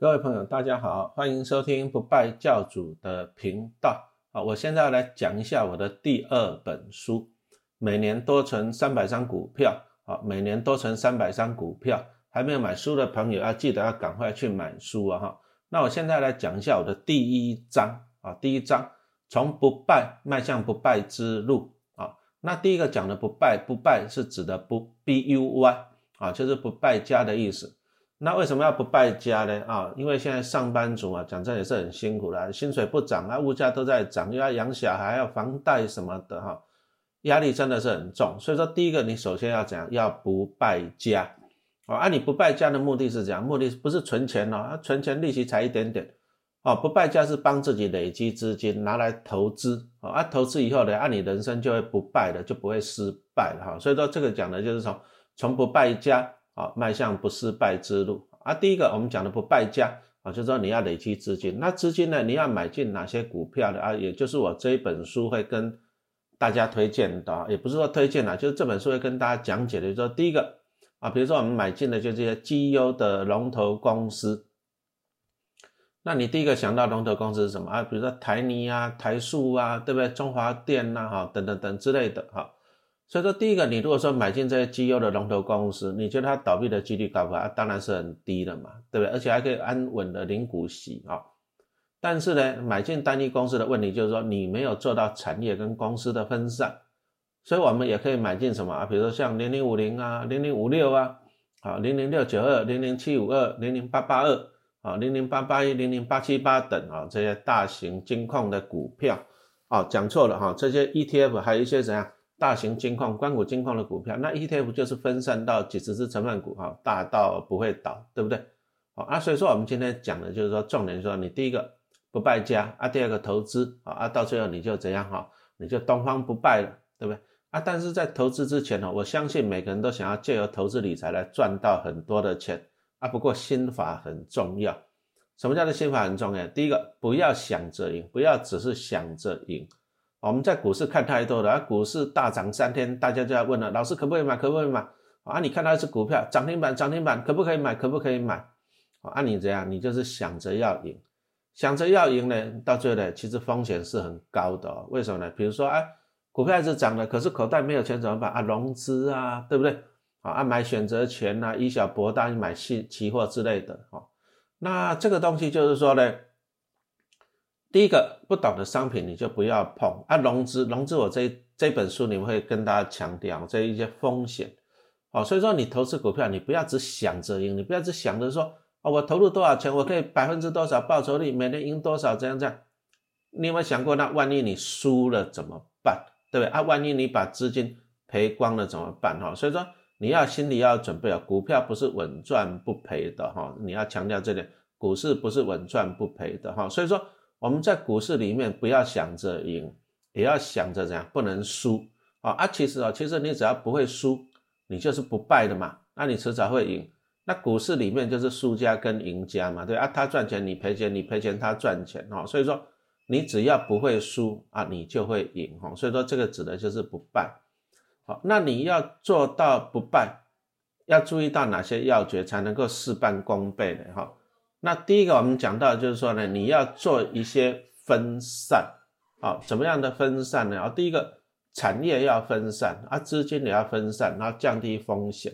各位朋友，大家好，欢迎收听不败教主的频道啊！我现在来讲一下我的第二本书，每年多存三百张股票啊！每年多存三百张股票，还没有买书的朋友要记得要赶快去买书啊！哈，那我现在来讲一下我的第一章啊，第一章从不败迈向不败之路啊！那第一个讲的不败，不败是指的不 B U Y 啊，就是不败家的意思。那为什么要不败家呢？啊，因为现在上班族啊，讲真也是很辛苦的，薪水不涨啊，物价都在涨，又要养小孩，要房贷什么的哈，压力真的是很重。所以说，第一个你首先要讲要不败家，哦，啊，你不败家的目的是讲，目的不是存钱哦，啊，存钱利息才一点点，哦，不败家是帮自己累积资金拿来投资，哦，啊，投资以后呢，啊，你人生就会不败的，就不会失败了哈。所以说，这个讲的就是从从不败家。啊，迈向不失败之路啊！第一个我们讲的不败家啊，就是说你要累积资金。那资金呢，你要买进哪些股票的啊？也就是我这一本书会跟大家推荐的，也不是说推荐了，就是这本书会跟大家讲解的。就是说第一个啊，比如说我们买进的就这些绩优的龙头公司，那你第一个想到龙头公司是什么啊？比如说台泥啊、台塑啊，对不对？中华电呐，哈，等等等之类的，哈。所以说，第一个，你如果说买进这些绩优的龙头公司，你觉得它倒闭的几率高不高？当然是很低的嘛，对不对？而且还可以安稳的领股息啊。但是呢，买进单一公司的问题就是说，你没有做到产业跟公司的分散。所以我们也可以买进什么啊？比如说像零零五零啊、零零五六啊、啊零零六九二、零零七五二、零零八八二、啊零零八八一、零零八七八等啊这些大型金矿的股票啊，讲错了哈，这些 ETF 还有一些怎样？大型金矿、关谷金矿的股票，那 ETF 就是分散到几十只成分股，哈，大到不会倒，对不对？好啊，所以说我们今天讲的就是说，重点说你第一个不败家啊，第二个投资啊，啊，到最后你就怎样哈，你就东方不败了，对不对？啊，但是在投资之前呢，我相信每个人都想要借由投资理财来赚到很多的钱啊，不过心法很重要。什么叫做心法很重要？第一个，不要想着赢，不要只是想着赢。我们在股市看太多了，啊，股市大涨三天，大家就要问了，老师可不可以买？可不可以买？啊，你看到一只股票涨停板，涨停板可不可以买？可不可以买？啊，你这样，你就是想着要赢，想着要赢呢，到最后呢，其实风险是很高的。为什么呢？比如说，哎，股票是涨的，可是口袋没有钱怎么办？啊，融资啊，对不对？啊，买选择权呐，以小博大，买期期货之类的。啊，那这个东西就是说呢。第一个不懂的商品你就不要碰啊，融资融资，我这这本书你会跟大家强调这一些风险，哦，所以说你投资股票，你不要只想着赢，你不要只想着说哦，我投入多少钱，我可以百分之多少报酬率，每年赢多少，这样这样，你有没有想过，那万一你输了怎么办，对不对啊？万一你把资金赔光了怎么办哈？所以说你要心里要准备啊，股票不是稳赚不赔的哈，你要强调这点，股市不是稳赚不赔的哈，所以说。我们在股市里面不要想着赢，也要想着怎样不能输啊！啊，其实啊，其实你只要不会输，你就是不败的嘛。那你迟早会赢。那股市里面就是输家跟赢家嘛，对啊，他赚钱你赔钱，你赔钱他赚钱哦。所以说你只要不会输啊，你就会赢哈。所以说这个指的就是不败。好，那你要做到不败，要注意到哪些要诀才能够事半功倍的哈？那第一个我们讲到就是说呢，你要做一些分散，啊，怎么样的分散呢？啊，第一个产业要分散，啊，资金也要分散，然后降低风险。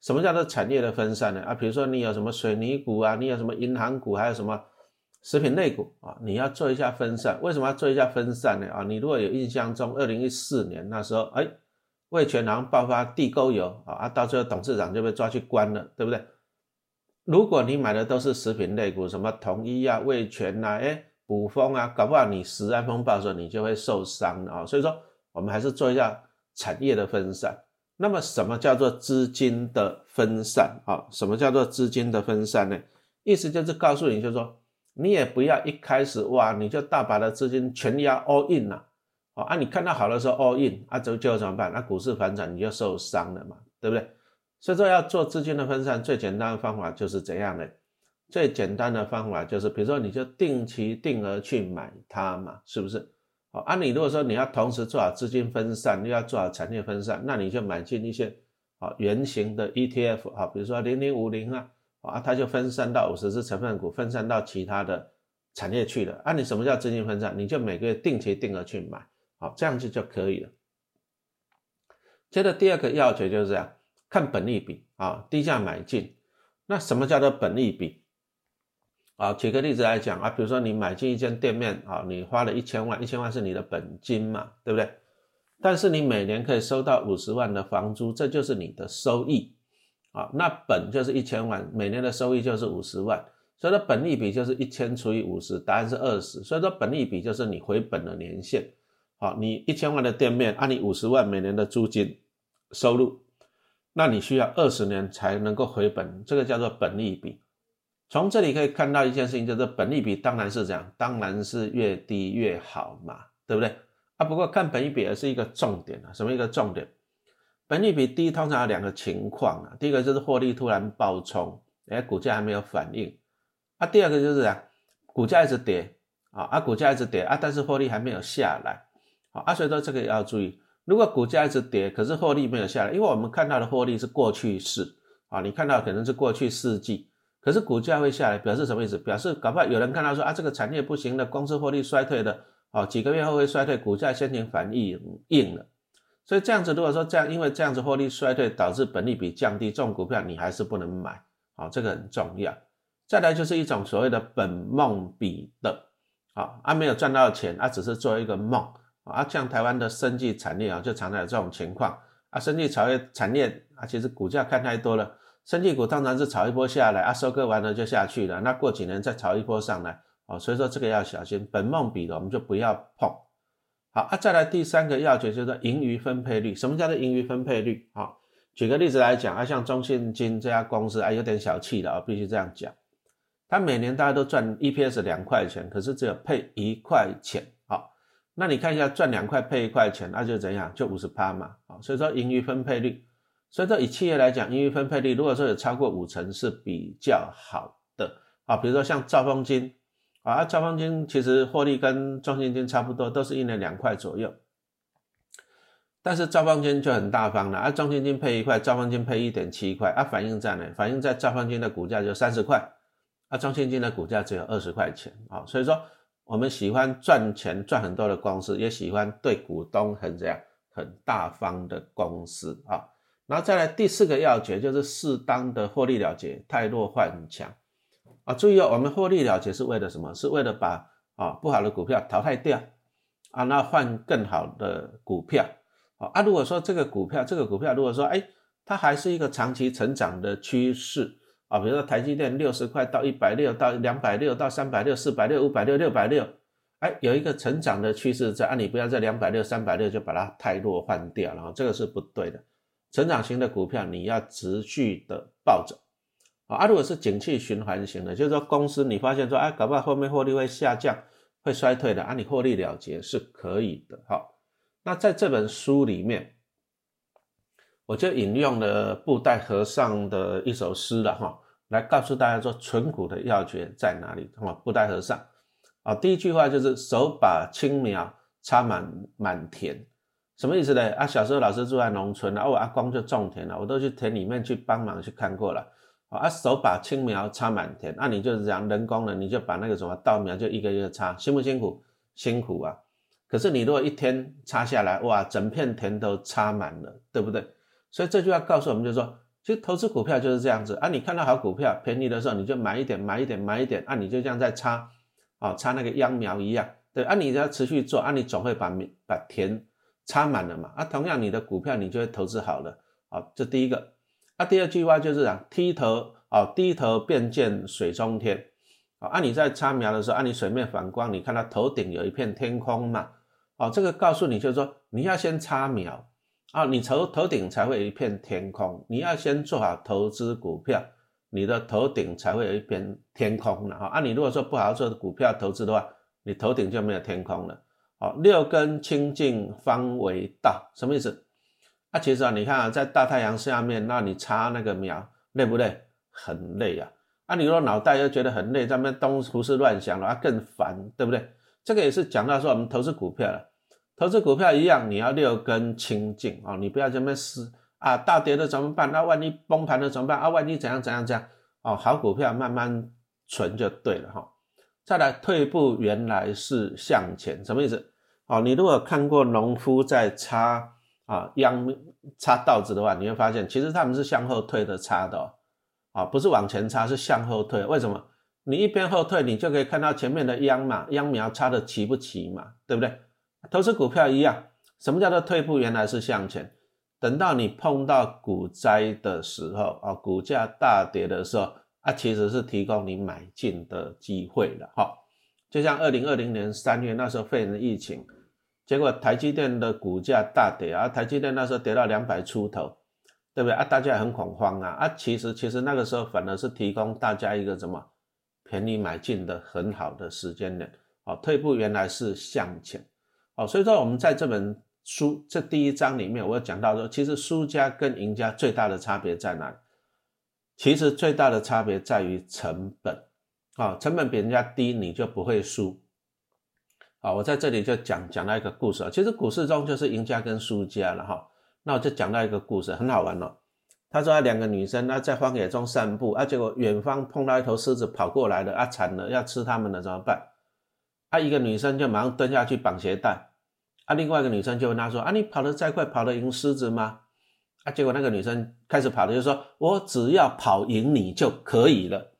什么叫做产业的分散呢？啊，比如说你有什么水泥股啊，你有什么银行股，还有什么食品类股啊，你要做一下分散。为什么要做一下分散呢？啊，你如果有印象中，二零一四年那时候，哎，味全行爆发地沟油啊，啊，到最后董事长就被抓去关了，对不对？如果你买的都是食品类股，什么统一啊、味全呐、哎、补风啊，搞不好你十安风暴的时候你就会受伤啊。所以说，我们还是做一下产业的分散。那么，什么叫做资金的分散啊？什么叫做资金的分散呢？意思就是告诉你，就是说，你也不要一开始哇，你就大把的资金全压 all in 了，啊，你看到好的时候 all in，啊，就就怎么办？那股市反转你就受伤了嘛，对不对？所以说要做资金的分散，最简单的方法就是怎样的？最简单的方法就是，比如说你就定期定额去买它嘛，是不是？好，啊，你如果说你要同时做好资金分散，又要做好产业分散，那你就买进一些啊圆形的 ETF 啊，比如说零零五零啊，啊，它就分散到五十只成分股，分散到其他的产业去了。啊，你什么叫资金分散？你就每个月定期定额去买，好，这样子就可以了。接着第二个要诀就是这样，看本利比啊，低价买进。那什么叫做本利比？啊，举个例子来讲啊，比如说你买进一间店面啊，你花了一千万，一千万是你的本金嘛，对不对？但是你每年可以收到五十万的房租，这就是你的收益啊。那本就是一千万，每年的收益就是五十万，所以说本利比就是一千除以五十，答案是二十。所以说本利比就是你回本的年限。好，你一千万的店面，按你五十万每年的租金收入，那你需要二十年才能够回本，这个叫做本利比。从这里可以看到一件事情，就是本利比当然是这样，当然是越低越好嘛，对不对？啊，不过看本利比也是一个重点啊，什么一个重点？本利比低通常有两个情况啊，第一个就是获利突然暴冲，哎，股价还没有反应；啊，第二个就是啊，股价一直跌啊，啊，股价一直跌啊，但是获利还没有下来，好啊，所以说这个要注意，如果股价一直跌，可是获利没有下来，因为我们看到的获利是过去式啊，你看到可能是过去四季，可是股价会下来，表示什么意思？表示搞不好有人看到说啊，这个产业不行了，公司获利衰退的。哦，几个月后会衰退，股价先行反应应了，所以这样子，如果说这样，因为这样子获利衰退导致本利比降低，这种股票你还是不能买，好，这个很重要。再来就是一种所谓的本梦比的，好，啊没有赚到钱，啊只是做一个梦，啊像台湾的生技产业啊，就常常有这种情况，啊生技产业产业啊，其实股价看太多了，生技股当然是炒一波下来，啊收割完了就下去了，那过几年再炒一波上来。啊，所以说这个要小心，本梦比的我们就不要碰。好啊，再来第三个要诀就是盈余分配率。什么叫做盈余分配率？啊，举个例子来讲啊，像中信金这家公司啊，有点小气的啊，必须这样讲。它每年大家都赚 EPS 两块钱，可是只有配一块钱。那你看一下赚两块配一块钱，那就怎样？就五十趴嘛。好，所以说盈余分配率。所以说以企业来讲，盈余分配率如果说有超过五成是比较好的。啊，比如说像兆丰金。啊，兆丰金其实获利跟中信金差不多，都是一年两块左右。但是兆丰金就很大方了，啊，中信金配一块，兆丰金配一点七块，啊，反映在哪？反映在兆丰金的股价就三十块，啊，中信金的股价只有二十块钱，啊，所以说我们喜欢赚钱赚很多的公司，也喜欢对股东很怎样很大方的公司啊。然后再来第四个要诀就是适当的获利了结，太弱换强。啊，注意哦，我们获利了结是为了什么？是为了把啊不好的股票淘汰掉啊，那换更好的股票啊。啊，如果说这个股票，这个股票如果说哎，它还是一个长期成长的趋势啊，比如说台积电六十块到一百六到两百六到三百六四百六五百六六百六，哎，有一个成长的趋势在啊，你不要在两百六三百六就把它太弱换掉了，这个是不对的。成长型的股票你要持续的抱着。啊，如果是景气循环型的，就是说公司你发现说，哎，搞不好后面获利会下降，会衰退的，啊，你获利了结是可以的。好，那在这本书里面，我就引用了布袋和尚的一首诗了哈，来告诉大家说，存股的要诀在哪里？哈，布袋和尚，啊，第一句话就是手把青苗插满满田，什么意思呢？啊，小时候老师住在农村，啊，我阿公就种田了，我都去田里面去帮忙去看过了。啊，手把青苗插满田，那你就是讲人工的，你就把那个什么稻苗就一个一个插，辛不辛苦？辛苦啊！可是你如果一天插下来，哇，整片田都插满了，对不对？所以这句话告诉我们，就是说，其实投资股票就是这样子。啊。你看到好股票便宜的时候，你就买一点，买一点，买一点，啊，你就这样在插，啊，插那个秧苗一样，对，啊，你只要持续做，啊，你总会把把田插满了嘛，啊，同样你的股票你就会投资好了，啊，这第一个。啊第二句话就是啊，低头啊，低头便见水中天，啊，你在插苗的时候，啊，你水面反光，你看到头顶有一片天空嘛，哦，这个告诉你就是说，你要先插苗啊，你头头顶才会有一片天空，你要先做好投资股票，你的头顶才会有一片天空了哈，啊，你如果说不好好做股票投资的话，你头顶就没有天空了，好，六根清净方为道，什么意思？啊，其实啊，你看啊，在大太阳下面，那你插那个苗累不累？很累啊！啊，你如果脑袋又觉得很累，在那边东胡思乱想了，啊，更烦，对不对？这个也是讲到说，我们投资股票了，投资股票一样，你要六根清净啊，你不要这么思啊，大跌了怎么办？那万一崩盘了怎么办？啊，万一怎样怎样怎样？哦，好股票慢慢存就对了哈。再来退步，原来是向前，什么意思？哦，你如果看过农夫在插啊秧插稻子的话，你会发现其实他们是向后退的插的哦，啊不是往前插，是向后退。为什么？你一边后退，你就可以看到前面的秧嘛，秧苗插的齐不齐嘛，对不对？投资股票一样，什么叫做退步？原来是向前。等到你碰到股灾的时候啊，股价大跌的时候。啊，其实是提供你买进的机会了，哈，就像二零二零年三月那时候肺炎疫情，结果台积电的股价大跌啊，台积电那时候跌到两百出头，对不对啊？大家很恐慌啊，啊，其实其实那个时候反而是提供大家一个什么便宜买进的很好的时间点，哦，退步原来是向前，哦，所以说我们在这本书这第一章里面，我讲到说，其实输家跟赢家最大的差别在哪里？其实最大的差别在于成本，啊，成本比人家低，你就不会输，啊，我在这里就讲讲到一个故事啊，其实股市中就是赢家跟输家了哈，那我就讲到一个故事，很好玩哦。他说两个女生那在荒野中散步，啊，结果远方碰到一头狮子跑过来了，啊，惨了，要吃他们了怎么办？啊，一个女生就马上蹲下去绑鞋带，啊，另外一个女生就问他说，啊，你跑得再快，跑得赢狮子吗？啊，结果那个女生开始跑的，就说：“我只要跑赢你就可以了，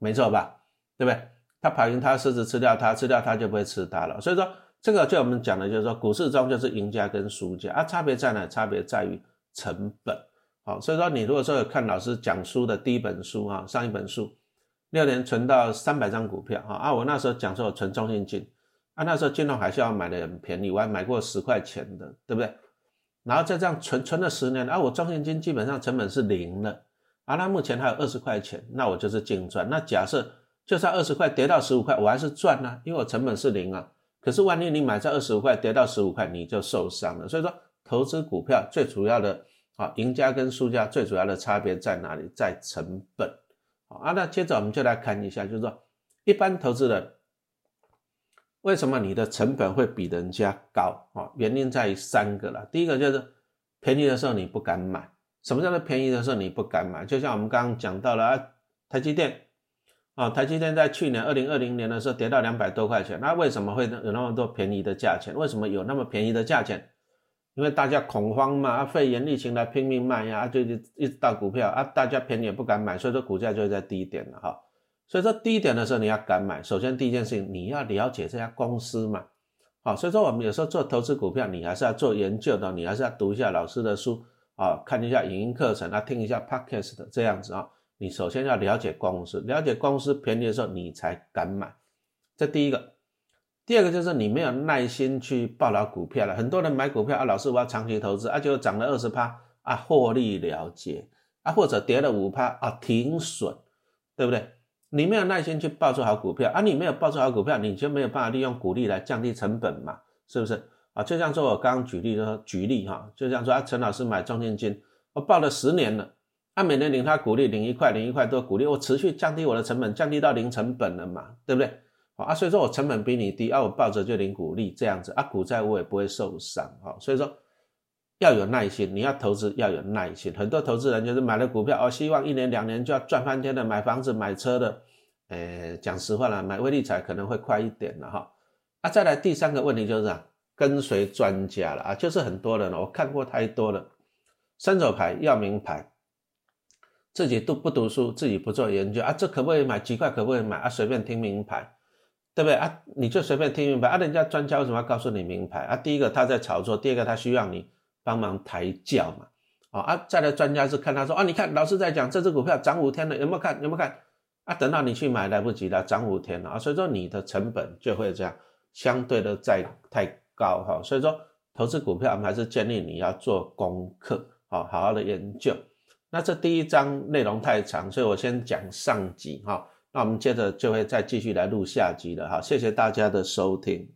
没错吧？对不对？他跑赢他，狮子吃掉他，吃掉他就不会吃他了。所以说，这个就我们讲的，就是说股市中就是赢家跟输家啊，差别在哪？差别在于成本。好，所以说你如果说有看老师讲书的第一本书啊，上一本书六年存到三百张股票啊，啊，我那时候讲说我存中信金啊，那时候金融海啸买的很便宜，我还买过十块钱的，对不对？然后再这样存存了十年，啊，我中现金基本上成本是零了，啊，那目前还有二十块钱，那我就是净赚。那假设就算二十块跌到十五块，我还是赚呢，因为我成本是零啊。可是万一你买在二十五块跌到十五块，你就受伤了。所以说，投资股票最主要的啊，赢家跟输家最主要的差别在哪里？在成本。啊，那接着我们就来看一下，就是说一般投资人。为什么你的成本会比人家高啊？原因在于三个了。第一个就是便宜的时候你不敢买。什么叫做便宜的时候你不敢买？就像我们刚刚讲到了啊，台积电啊，台积电在去年二零二零年的时候跌到两百多块钱，那为什么会有那么多便宜的价钱？为什么有那么便宜的价钱？因为大家恐慌嘛，啊，肺炎疫情来拼命卖呀，啊就一直到股票啊，大家便宜也不敢买，所以说股价就会在低点了哈。所以说第一点的时候你要敢买，首先第一件事情你要了解这家公司嘛，好，所以说我们有时候做投资股票，你还是要做研究的，你还是要读一下老师的书啊，看一下影音课程啊，听一下 podcast 这样子啊，你首先要了解公司，了解公司便宜的时候你才敢买，这第一个，第二个就是你没有耐心去报牢股票了，很多人买股票啊，老师我要长期投资啊，就涨了二十趴啊，获利了结啊，或者跌了五趴啊，停损，对不对？你没有耐心去报出好股票啊！你没有报出好股票，你就没有办法利用股利来降低成本嘛？是不是啊？就像说我刚刚举例说，举例哈，就像说啊，陈老师买中信金，我报了十年了，他每年领他股利，领一块，领一块多股利，我持续降低我的成本，降低到零成本了嘛？对不对？啊，所以说我成本比你低啊，我抱着就领股利这样子啊，股债我也不会受伤哈。所以说要有耐心，你要投资要有耐心。很多投资人就是买了股票，哦，希望一年两年就要赚翻天的，买房子买车的。呃，讲实话了，买微利彩可能会快一点了哈。啊，再来第三个问题就是啊，跟随专家了啊，就是很多人我看过太多了，伸手牌要名牌，自己都不读书，自己不做研究啊，这可不可以买？几块可不可以买啊？随便听名牌，对不对啊？你就随便听名牌啊？人家专家为什么要告诉你名牌啊？第一个他在炒作，第二个他需要你帮忙抬轿嘛。啊啊，再来专家是看他说啊，你看老师在讲这只股票涨五天了，有没有看？有没有看？啊，等到你去买来不及了，涨五天了啊，所以说你的成本就会这样相对的在太高哈，所以说投资股票还是建议你要做功课，好好好的研究。那这第一章内容太长，所以我先讲上集哈，那我们接着就会再继续来录下集了哈，谢谢大家的收听。